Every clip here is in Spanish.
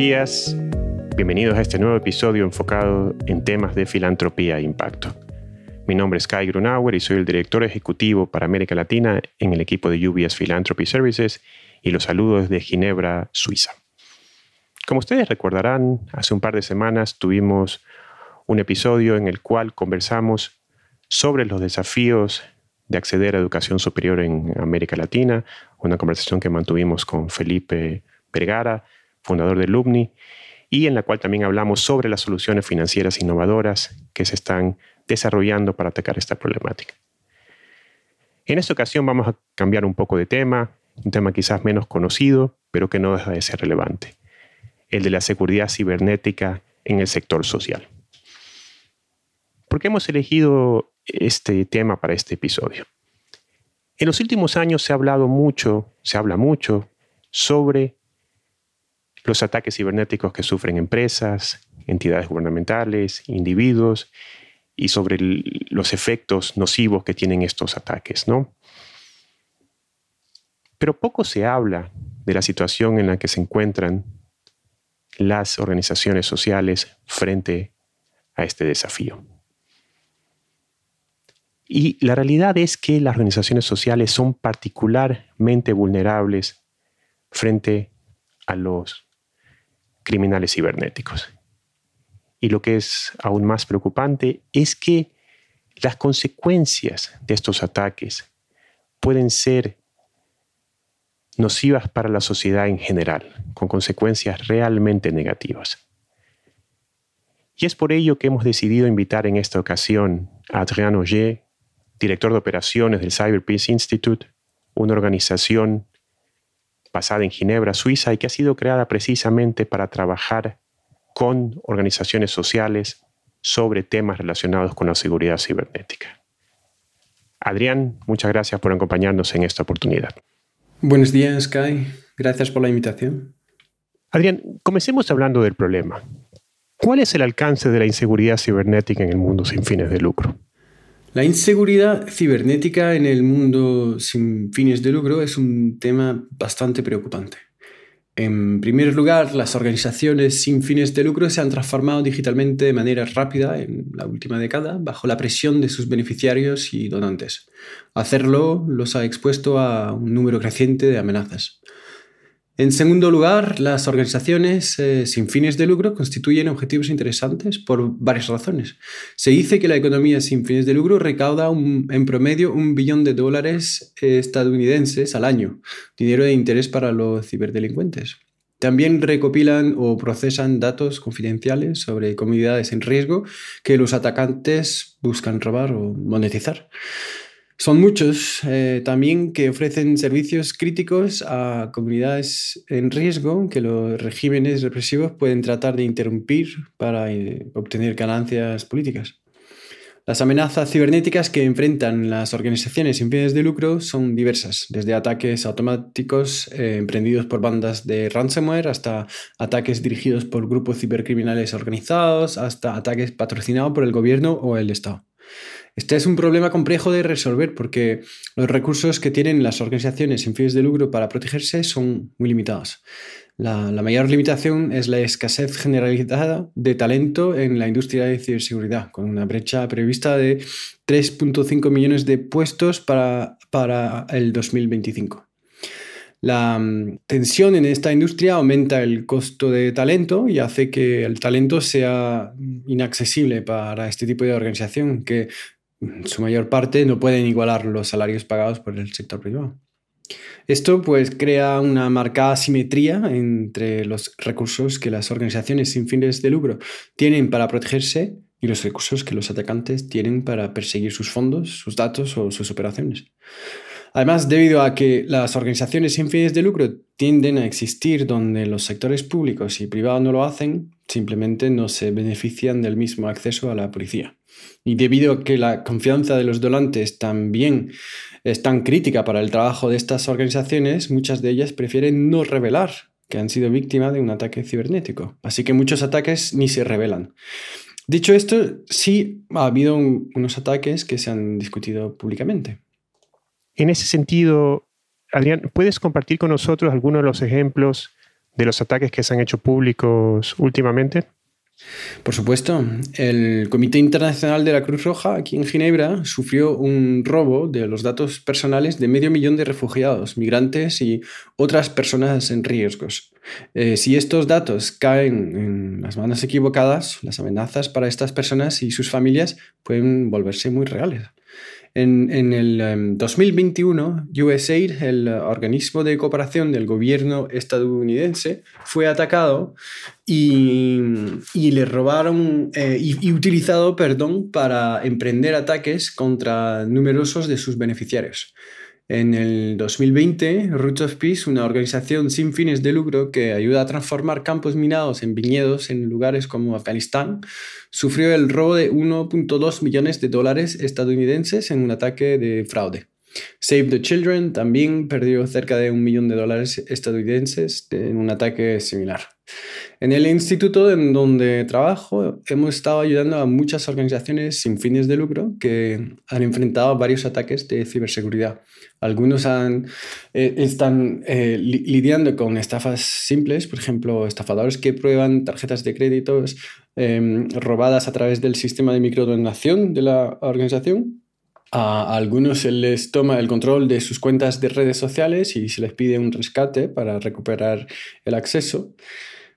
días. Bienvenidos a este nuevo episodio enfocado en temas de filantropía e impacto. Mi nombre es Kai Grunauer y soy el director ejecutivo para América Latina en el equipo de UBS Philanthropy Services y los saludo desde Ginebra, Suiza. Como ustedes recordarán, hace un par de semanas tuvimos un episodio en el cual conversamos sobre los desafíos de acceder a educación superior en América Latina, una conversación que mantuvimos con Felipe Vergara, fundador de Lumni, y en la cual también hablamos sobre las soluciones financieras innovadoras que se están desarrollando para atacar esta problemática. En esta ocasión vamos a cambiar un poco de tema, un tema quizás menos conocido, pero que no deja de ser relevante, el de la seguridad cibernética en el sector social. ¿Por qué hemos elegido este tema para este episodio? En los últimos años se ha hablado mucho, se habla mucho sobre los ataques cibernéticos que sufren empresas, entidades gubernamentales, individuos y sobre los efectos nocivos que tienen estos ataques, ¿no? Pero poco se habla de la situación en la que se encuentran las organizaciones sociales frente a este desafío. Y la realidad es que las organizaciones sociales son particularmente vulnerables frente a los criminales cibernéticos. Y lo que es aún más preocupante es que las consecuencias de estos ataques pueden ser nocivas para la sociedad en general, con consecuencias realmente negativas. Y es por ello que hemos decidido invitar en esta ocasión a Adrián Oyer, director de operaciones del Cyber Peace Institute, una organización basada en Ginebra, Suiza, y que ha sido creada precisamente para trabajar con organizaciones sociales sobre temas relacionados con la seguridad cibernética. Adrián, muchas gracias por acompañarnos en esta oportunidad. Buenos días, Kai. Gracias por la invitación. Adrián, comencemos hablando del problema. ¿Cuál es el alcance de la inseguridad cibernética en el mundo sin fines de lucro? La inseguridad cibernética en el mundo sin fines de lucro es un tema bastante preocupante. En primer lugar, las organizaciones sin fines de lucro se han transformado digitalmente de manera rápida en la última década bajo la presión de sus beneficiarios y donantes. Hacerlo los ha expuesto a un número creciente de amenazas. En segundo lugar, las organizaciones eh, sin fines de lucro constituyen objetivos interesantes por varias razones. Se dice que la economía sin fines de lucro recauda en promedio un billón de dólares estadounidenses al año, dinero de interés para los ciberdelincuentes. También recopilan o procesan datos confidenciales sobre comunidades en riesgo que los atacantes buscan robar o monetizar. Son muchos eh, también que ofrecen servicios críticos a comunidades en riesgo que los regímenes represivos pueden tratar de interrumpir para eh, obtener ganancias políticas. Las amenazas cibernéticas que enfrentan las organizaciones sin fines de lucro son diversas, desde ataques automáticos eh, emprendidos por bandas de ransomware hasta ataques dirigidos por grupos cibercriminales organizados, hasta ataques patrocinados por el gobierno o el Estado. Este es un problema complejo de resolver porque los recursos que tienen las organizaciones sin fines de lucro para protegerse son muy limitados. La, mayor limitación es la escasez generalizada de talento en la industria de ciberseguridad, con una brecha prevista de 3.5 millones de puestos para, para el 2025. La mm, tensión en esta industria aumenta el costo de talento y hace que el talento sea inaccesible para este tipo de organización que en su mayor parte no pueden igualar los salarios pagados por el sector privado. Esto pues crea una marcada simetría entre los recursos que las organizaciones sin fines de lucro tienen para protegerse y los recursos que los atacantes tienen para perseguir sus fondos, sus datos o sus operaciones. Además, debido a que las organizaciones sin fines de lucro tienden a existir donde los sectores públicos y privados no lo hacen, simplemente no se benefician del mismo acceso a la policía. Y debido a que la confianza de los donantes también es tan crítica para el trabajo de estas organizaciones, muchas de ellas prefieren no revelar que han sido víctimas de un ataque cibernético. Así que muchos ataques ni se revelan. Dicho esto, sí ha habido unos ataques que se han discutido públicamente. En ese sentido, Adrián, ¿puedes compartir con nosotros algunos de los ejemplos de los ataques que se han hecho públicos últimamente? Por supuesto, el Comité Internacional de la Cruz Roja aquí en Ginebra sufrió un robo de los datos personales de medio millón de refugiados, migrantes y otras personas en riesgos. Eh, si estos datos caen en las manos equivocadas, las amenazas para estas personas y sus familias pueden volverse muy reales. En, el 2021, em, USAID, el organismo de cooperación del gobierno estadounidense, fue atacado y, le robaron eh, y, utilizado perdón, para emprender ataques contra numerosos de sus beneficiarios. En el 2020, Roots of Peace, una organización sin fines de lucro que ayuda a transformar campos minados en viñedos en lugares como Afganistán, sufrió el robo de 1.2 millones de dólares estadounidenses en un ataque de fraude. Save the Children también perdió cerca de un millón de dólares estadounidenses en un ataque similar. En el instituto en donde trabajo hemos estado ayudando a muchas organizaciones sin fines de lucro que han enfrentado varios ataques de ciberseguridad. Algunos eh, están eh, lidiando con estafas simples, por ejemplo, estafadores que prueban tarjetas de créditos em, robadas a través del sistema de microdonación de la organización. A algunos se les toma el control de sus cuentas de redes sociales y se les pide un rescate para recuperar el acceso.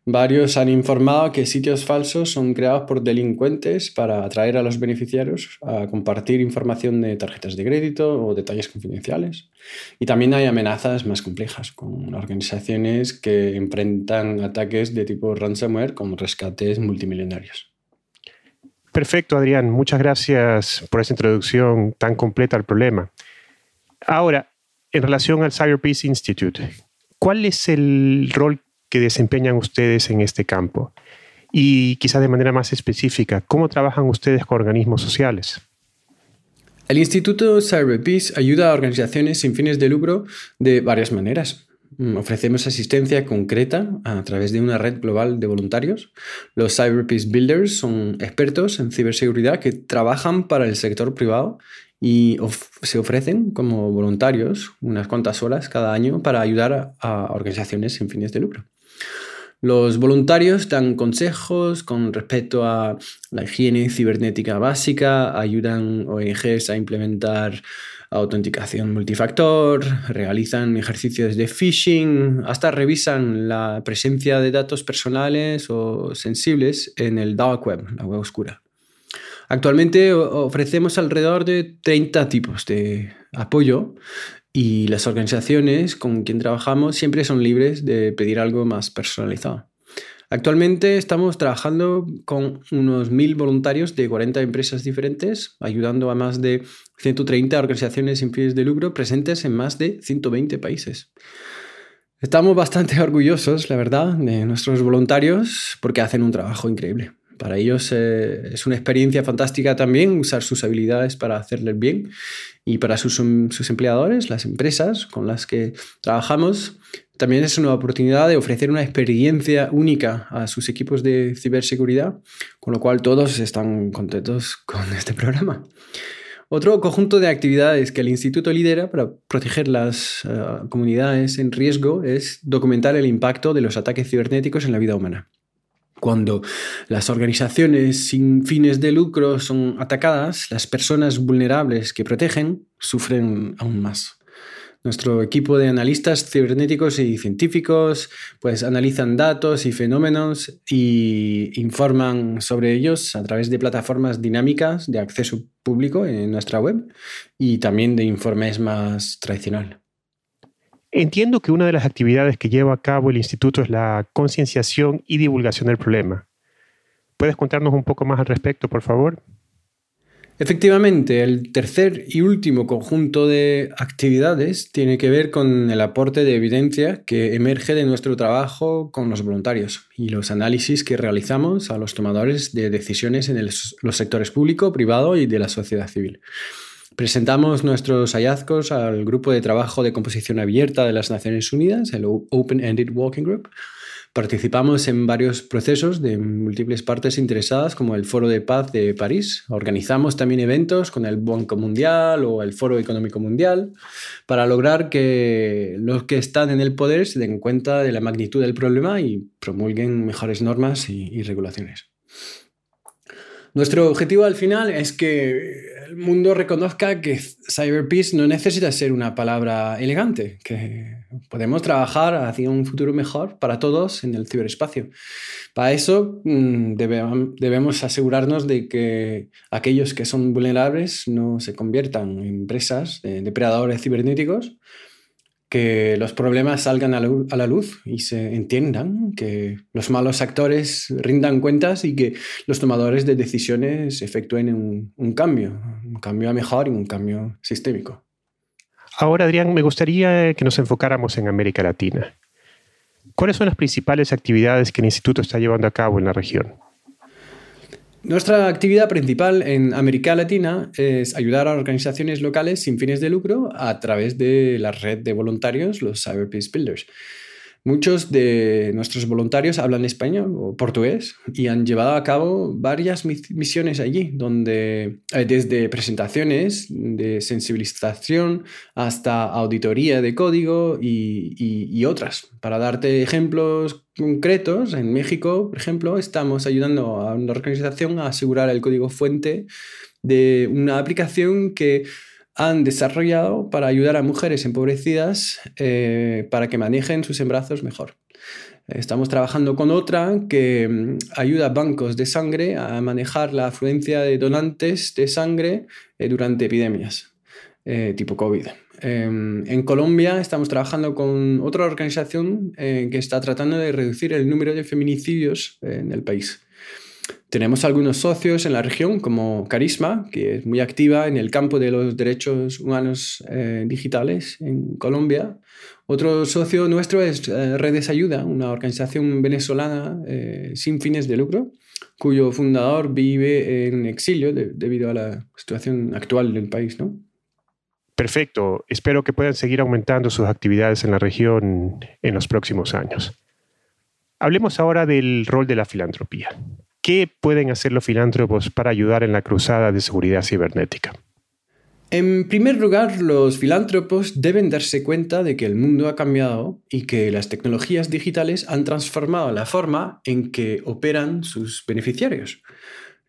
Varios han informado que sitios falsos son creados por delincuentes para atraer a los beneficiarios a compartir información de tarjetas de crédito o detalles confidenciales. Y también hay amenazas más complejas, con organizaciones que enfrentan ataques de tipo ransomware con rescates multimillonarios. Perfecto, Adrián. Muchas gracias por esa introducción tan completa al problema. Ahora, en relación al Cyber Peace Institute, ¿cuál es el rol que desempeñan ustedes en este campo? Y quizás de manera más específica, ¿cómo trabajan ustedes con organismos sociales? El Instituto CyberPeace ayuda a organizaciones sin fines de lucro de varias maneras. Mm, ofrecemos asistencia concreta a través de una red global de voluntarios. Los CyberPeace Builders son expertos en ciberseguridad que trabajan para el sector privado y se ofrecen como voluntarios unas cuantas horas cada año para ayudar a organizaciones sin fines de lucro. Los voluntarios dan consejos con respecto a la higiene cibernética básica, ayudan ONGs a implementar autenticación multifactor, realizan ejercicios de phishing, hasta revisan la presencia de datos personales o sensibles en el dark web, la web oscura. Actualmente ofrecemos alrededor de 30 tipos de apoyo y las organizaciones con quien trabajamos siempre son libres de pedir algo más personalizado. Actualmente estamos trabajando con unos mil voluntarios de 40 empresas diferentes, ayudando a más de 130 organizaciones sin fines de lucro presentes en más de 120 países. Estamos bastante orgullosos, la verdad, de nuestros voluntarios porque hacen un trabajo increíble. Para ellos eh, es una experiencia fantástica también usar sus habilidades para hacerles bien y para sus, sus empleadores, las empresas con las que trabajamos, también es una oportunidad de ofrecer una experiencia única a sus equipos de ciberseguridad, con lo cual todos están contentos con este programa. Otro conjunto de actividades que el instituto lidera para proteger las eh, comunidades en riesgo es documentar el impacto de los ataques cibernéticos en la vida humana. Cuando las organizaciones sin fines de lucro son atacadas, las personas vulnerables que protegen sufren aún más. Nuestro equipo de analistas cibernéticos y científicos pues analizan datos y fenómenos y informan sobre ellos a través de plataformas dinámicas de acceso público en nuestra web y también de informes más tradicional. Entiendo que una de las actividades que lleva a cabo el instituto es la concienciación y divulgación del problema. ¿Puedes contarnos un poco más al respecto, por favor? Efectivamente, el tercer y último conjunto de actividades tiene que ver con el aporte de evidencia que emerge de nuestro trabajo con los voluntarios y los análisis que realizamos a los tomadores de decisiones en los sectores público, privado y de la sociedad civil. Presentamos nuestros hallazgos al Grupo de Trabajo de Composición Abierta de las Naciones Unidas, el Open Ended Working Group, Participamos en varios procesos de múltiples partes interesadas, como el Foro de Paz de París. Organizamos también eventos con el Banco Mundial o el Foro Económico Mundial para lograr que los que están en el poder se den cuenta de la magnitud del problema y promulguen mejores normas y, y regulaciones. Nuestro objetivo al final es que el mundo reconozca que cyberpeace no necesita ser una palabra elegante, que podemos trabajar hacia un futuro mejor para todos en el ciberespacio. Para eso mm, debemos asegurarnos de que aquellos que son vulnerables no se conviertan en empresas de depredadores cibernéticos, que los problemas salgan a la, luz y se entiendan, que los malos actores rindan cuentas y que los tomadores de decisiones efectúen un, un cambio, un cambio a mejor y un cambio sistémico. Ahora, Adrián, me gustaría que nos enfocáramos en América Latina. ¿Cuáles son las principales actividades que el instituto está llevando a cabo en la región? Nuestra actividad principal en América Latina es ayudar a organizaciones locales sin fines de lucro a través de la red de voluntarios, los Cyber Peace Builders. Muchos de nuestros voluntarios hablan español o portugués y han llevado a cabo varias misiones allí, donde eh, desde presentaciones de sensibilización hasta auditoría de código y, otras. Para darte ejemplos concretos, en México, por ejemplo, estamos ayudando a una organización a asegurar el código fuente de una aplicación que han desarrollado para ayudar a mujeres empobrecidas eh, para que manejen sus embarazos mejor. Estamos trabajando con otra que mm, ayuda a bancos de sangre a manejar la afluencia de donantes de sangre eh, durante epidemias eh, tipo COVID. Em, en Colombia estamos trabajando con otra organización que está tratando de reducir el número de feminicidios en el país. Tenemos algunos socios en la región, como Carisma, que es muy activa en el campo de los derechos humanos eh, digitales en Colombia. Otro socio nuestro es eh, Redes Ayuda, una organización venezolana eh, sin fines de lucro, cuyo fundador vive en exilio debido a la situación actual del país. ¿no? Perfecto. Espero que puedan seguir aumentando sus actividades en la región en los próximos años. Hablemos ahora del rol de la filantropía. ¿Qué pueden hacer los filántropos para ayudar en la cruzada de seguridad cibernética? En primer lugar, los filántropos deben darse cuenta de que el mundo ha cambiado y que las tecnologías digitales han transformado la forma en que operan sus beneficiarios.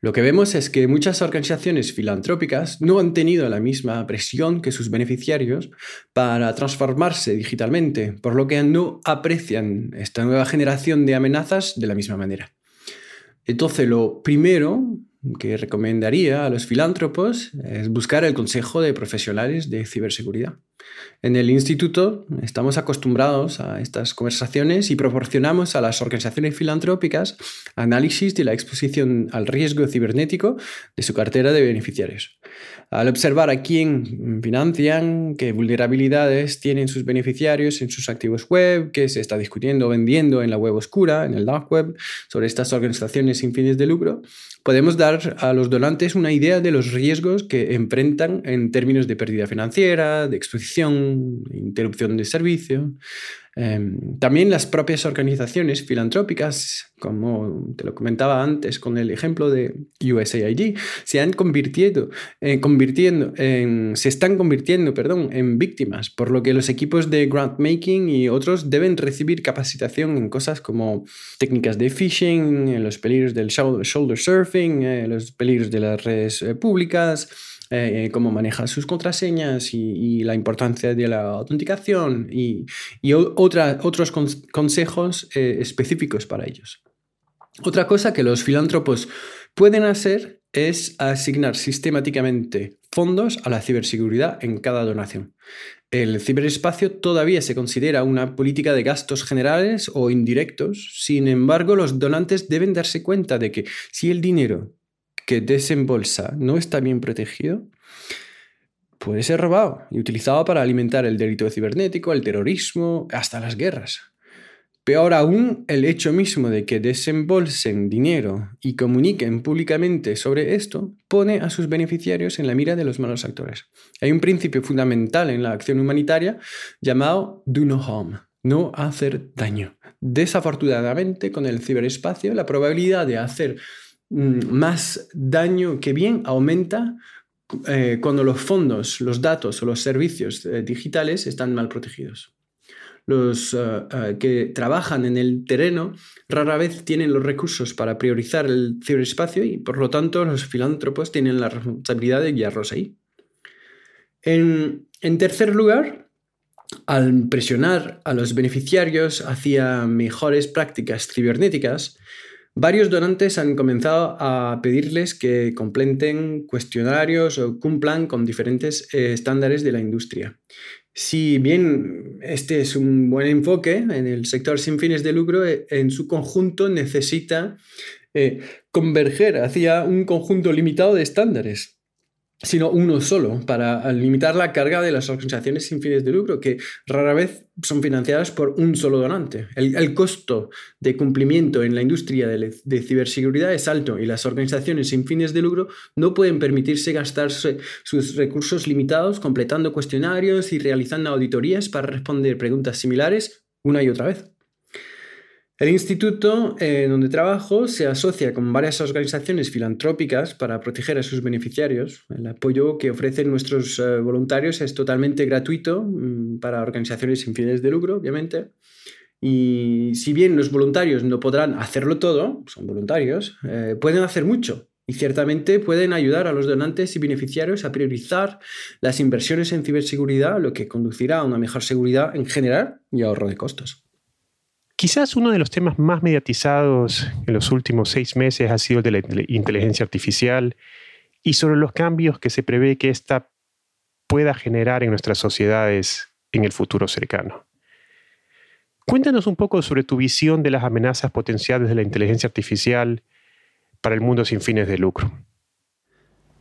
Lo que vemos es que muchas organizaciones filantrópicas no han tenido la misma presión que sus beneficiarios para transformarse digitalmente, por lo que no aprecian esta nueva generación de amenazas de la misma manera. Entonces, lo primero que recomendaría a los filántropos es buscar el consejo de profesionales de ciberseguridad. En el instituto estamos acostumbrados a estas conversaciones y proporcionamos a las organizaciones filantrópicas análisis de la exposición al riesgo cibernético de su cartera de beneficiarios. Al observar a quién financian, qué vulnerabilidades tienen sus beneficiarios en sus activos web, qué se está discutiendo o vendiendo en la web oscura, en el dark web, sobre estas organizaciones sin fines de lucro, podemos dar a los donantes una idea de los riesgos que enfrentan en términos de pérdida financiera, de exposición, interrupción de servicio. Em, también las propias organizaciones filantrópicas, como te lo comentaba antes con el ejemplo de USAID, se han convirtiendo, eh, convirtiendo en, se están convirtiendo perdón, en víctimas, por lo que los equipos de grant making y otros deben recibir capacitación en cosas como técnicas de phishing, los peligros del shoulder surfing, eh, los peligros de las redes eh, públicas eh, cómo maneja sus contraseñas y, la importancia de la autenticación y, otros consejos eh, específicos para ellos. Otra cosa que los filántropos pueden hacer es asignar sistemáticamente fondos a la ciberseguridad en cada donación. El ciberespacio todavía se considera una política de gastos generales o indirectos, sin embargo los donantes deben darse cuenta de que si el dinero que desembolsa no está bien protegido, puede ser robado y utilizado para alimentar el delito cibernético, el terrorismo, hasta las guerras. Peor aún, el hecho mismo de que desembolsen dinero y comuniquen públicamente sobre esto pone a sus beneficiarios en la mira de los malos actores. Hay un principio fundamental en la acción humanitaria llamado do no harm, no hacer daño. Desafortunadamente, con el ciberespacio, la probabilidad de hacer más daño que bien aumenta eh, cuando los fondos, los datos o los servicios eh, digitales están mal protegidos. Los eh, que trabajan en el terreno rara vez tienen los recursos para priorizar el ciberespacio y por lo tanto los filántropos tienen la responsabilidad de guiarlos ahí. En, en tercer lugar, al presionar a los beneficiarios hacia mejores prácticas cibernéticas, Varios donantes han comenzado a pedirles que completen cuestionarios o cumplan con diferentes eh, estándares de la industria. Si bien este es un buen enfoque en el sector sin fines de lucro, eh, en su conjunto necesita eh, converger hacia un conjunto limitado de estándares sino uno solo, para limitar la carga de las organizaciones sin fines de lucro, que rara vez son financiadas por un solo donante. El, costo de cumplimiento en la industria de, de, ciberseguridad es alto y las organizaciones sin fines de lucro no pueden permitirse gastarse sus recursos limitados completando cuestionarios y realizando auditorías para responder preguntas similares una y otra vez. El instituto en donde trabajo se asocia con varias organizaciones filantrópicas para proteger a sus beneficiarios. El apoyo que ofrecen nuestros eh, voluntarios es totalmente gratuito mm, para organizaciones sin fines de lucro, obviamente. Y si bien los voluntarios no podrán hacerlo todo, son voluntarios, eh, pueden hacer mucho. Y ciertamente pueden ayudar a los donantes y beneficiarios a priorizar las inversiones en ciberseguridad, lo que conducirá a una mejor seguridad en general y ahorro de costos. Quizás uno de los temas más mediatizados en los últimos seis meses ha sido el de la inteligencia artificial y sobre los cambios que se prevé que ésta pueda generar en nuestras sociedades en el futuro cercano. Cuéntanos un poco sobre tu visión de las amenazas potenciales de la inteligencia artificial para el mundo sin fines de lucro.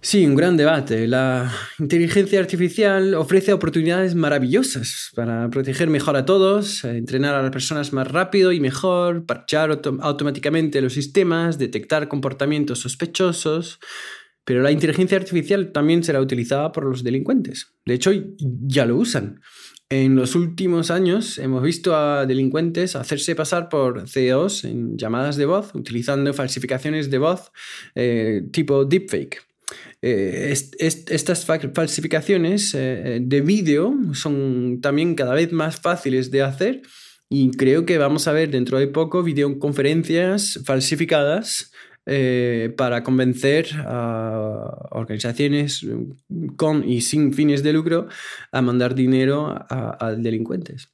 Sí, un gran debate. La inteligencia artificial ofrece oportunidades maravillosas para proteger mejor a todos, entrenar a las personas más rápido y mejor, parchar automáticamente los sistemas, detectar comportamientos sospechosos. Pero la inteligencia artificial también será utilizada por los delincuentes. De hecho, ya lo usan. En los últimos años hemos visto a delincuentes hacerse pasar por CEOs en llamadas de voz, utilizando falsificaciones de voz eh, tipo deepfake. Eh, estas falsificaciones eh, de vídeo son también cada vez más fáciles de hacer y creo que vamos a ver dentro de poco videoconferencias falsificadas eh, para convencer a organizaciones con y sin fines de lucro a mandar dinero a delincuentes.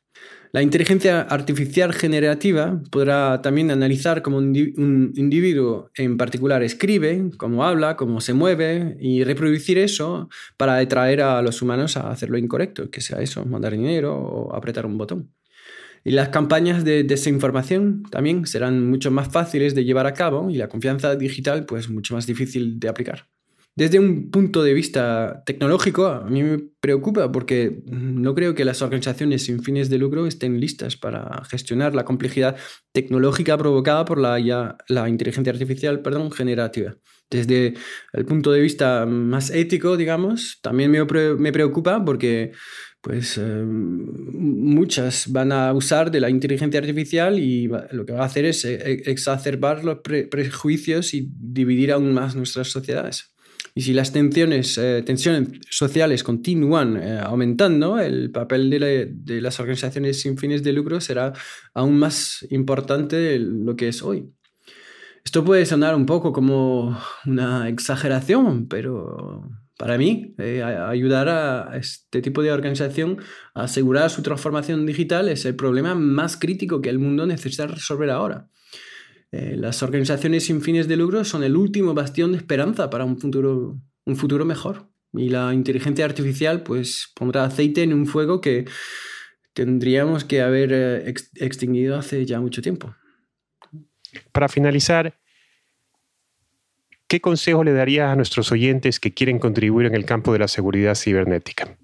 La inteligencia artificial generativa podrá también analizar cómo un individuo en particular escribe, cómo habla, cómo se mueve y reproducir eso para atraer a los humanos a hacer lo incorrecto, que sea eso, mandar dinero o apretar un botón. Y las campañas de desinformación también serán mucho más fáciles de llevar a cabo y la confianza digital pues mucho más difícil de aplicar. Desde un punto de vista tecnológico, a mí me preocupa porque no creo que las organizaciones sin fines de lucro estén listas para gestionar la complejidad tecnológica provocada por la, la inteligencia artificial perdón, generativa. Desde el punto de vista más ético, digamos, también me, preocupa porque pues eh, muchas van a usar de la inteligencia artificial y lo que va a hacer es eh, exacerbar los prejuicios y dividir aún más nuestras sociedades. Y si las tensiones, eh, sociales continúan eh, aumentando, el papel de, las organizaciones sin fines de lucro será aún más importante de lo que es hoy. Esto puede sonar un poco como una exageración, pero para mí, eh, ayudar a este tipo de organización a asegurar su transformación digital es el problema más crítico que el mundo necesita resolver ahora. Eh, las organizaciones sin fines de lucro son el último bastión de esperanza para un futuro, un futuro mejor. Y la inteligencia artificial pues pondrá aceite en un fuego que tendríamos que haber eh, extinguido hace ya mucho tiempo. Para finalizar, ¿qué consejo le darías a nuestros oyentes que quieren contribuir en el campo de la seguridad cibernética?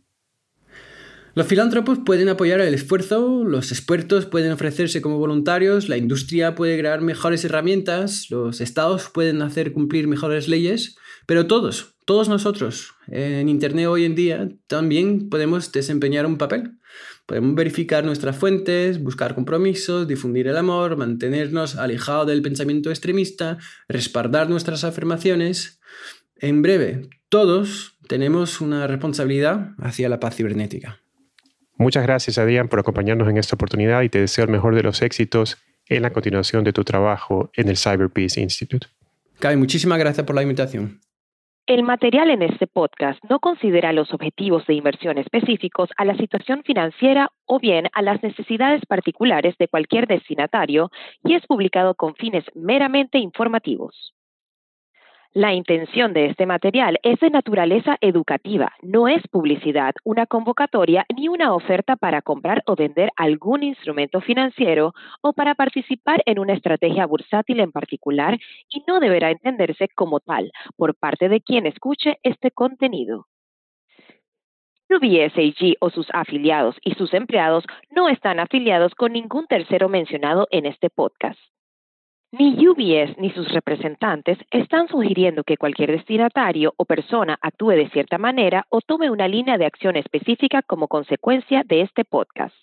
Los filántropos pueden apoyar el esfuerzo, los expertos pueden ofrecerse como voluntarios, la industria puede crear mejores herramientas, los estados pueden hacer cumplir mejores leyes, Pero todos, todos nosotros en Internet hoy en día también podemos desempeñar un papel. Podemos verificar nuestras fuentes, buscar compromisos, difundir el amor, mantenernos alejados del pensamiento extremista, respaldar nuestras afirmaciones. En breve, todos tenemos una responsabilidad hacia la paz cibernética. Muchas gracias, Adrián, por acompañarnos en esta oportunidad y te deseo el mejor de los éxitos en la continuación de tu trabajo en el Cyber Peace Institute. Kai, muchísimas gracias por la invitación. El material en este podcast no considera los objetivos de inversión específicos a la situación financiera o bien a las necesidades particulares de cualquier destinatario y es publicado con fines meramente informativos. La intención de este material es de naturaleza educativa, no es publicidad, una convocatoria ni una oferta para comprar o vender algún instrumento financiero o para participar en una estrategia bursátil en particular y no deberá entenderse como tal por parte de quien escuche este contenido. UBS AG o sus afiliados y sus empleados no están afiliados con ningún tercero mencionado en este podcast. Ni UBS ni sus representantes están sugiriendo que cualquier destinatario o persona actúe de cierta manera o tome una línea de acción específica como consecuencia de este podcast.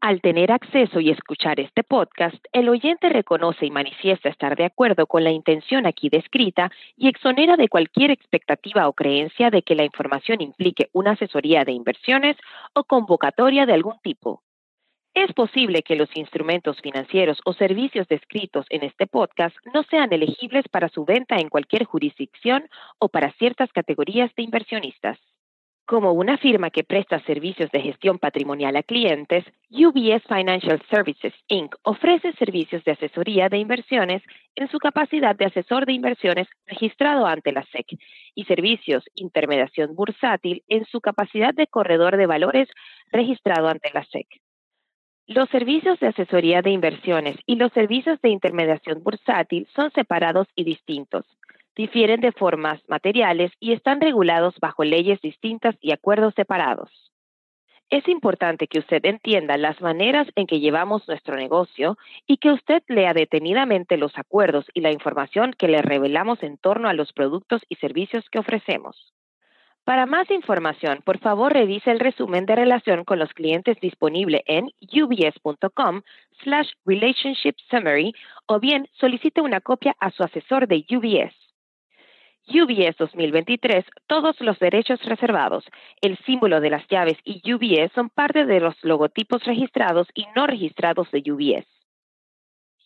Al tener acceso y escuchar este podcast, el oyente reconoce y manifiesta estar de acuerdo con la intención aquí descrita y exonera de cualquier expectativa o creencia de que la información implique una asesoría de inversiones o convocatoria de algún tipo. Es posible que los instrumentos financieros o servicios descritos en este podcast no sean elegibles para su venta en cualquier jurisdicción o para ciertas categorías de inversionistas. Como una firma que presta servicios de gestión patrimonial a clientes, UBS Financial Services Inc. ofrece servicios de asesoría de inversiones en su capacidad de asesor de inversiones registrado ante la SEC y servicios intermediación bursátil en su capacidad de corredor de valores registrado ante la SEC. Los servicios de asesoría de inversiones y los servicios de intermediación bursátil son separados y distintos. Difieren de formas materiales y están regulados bajo leyes distintas y acuerdos separados. Es importante que usted entienda las maneras en que llevamos nuestro negocio y que usted lea detenidamente los acuerdos y la información que le revelamos en torno a los productos y servicios que ofrecemos. Para más información, por favor revise el resumen de relación con los clientes disponible en ubs.com slash relationship summary o bien solicite una copia a su asesor de UBS. UBS 2023, todos los derechos reservados, el símbolo de las llaves y UBS son parte de los logotipos registrados y no registrados de UBS.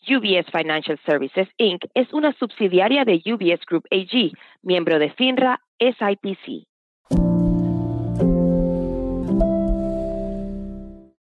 UBS Financial Services Inc. es una subsidiaria de UBS Group AG, miembro de FINRA SIPC.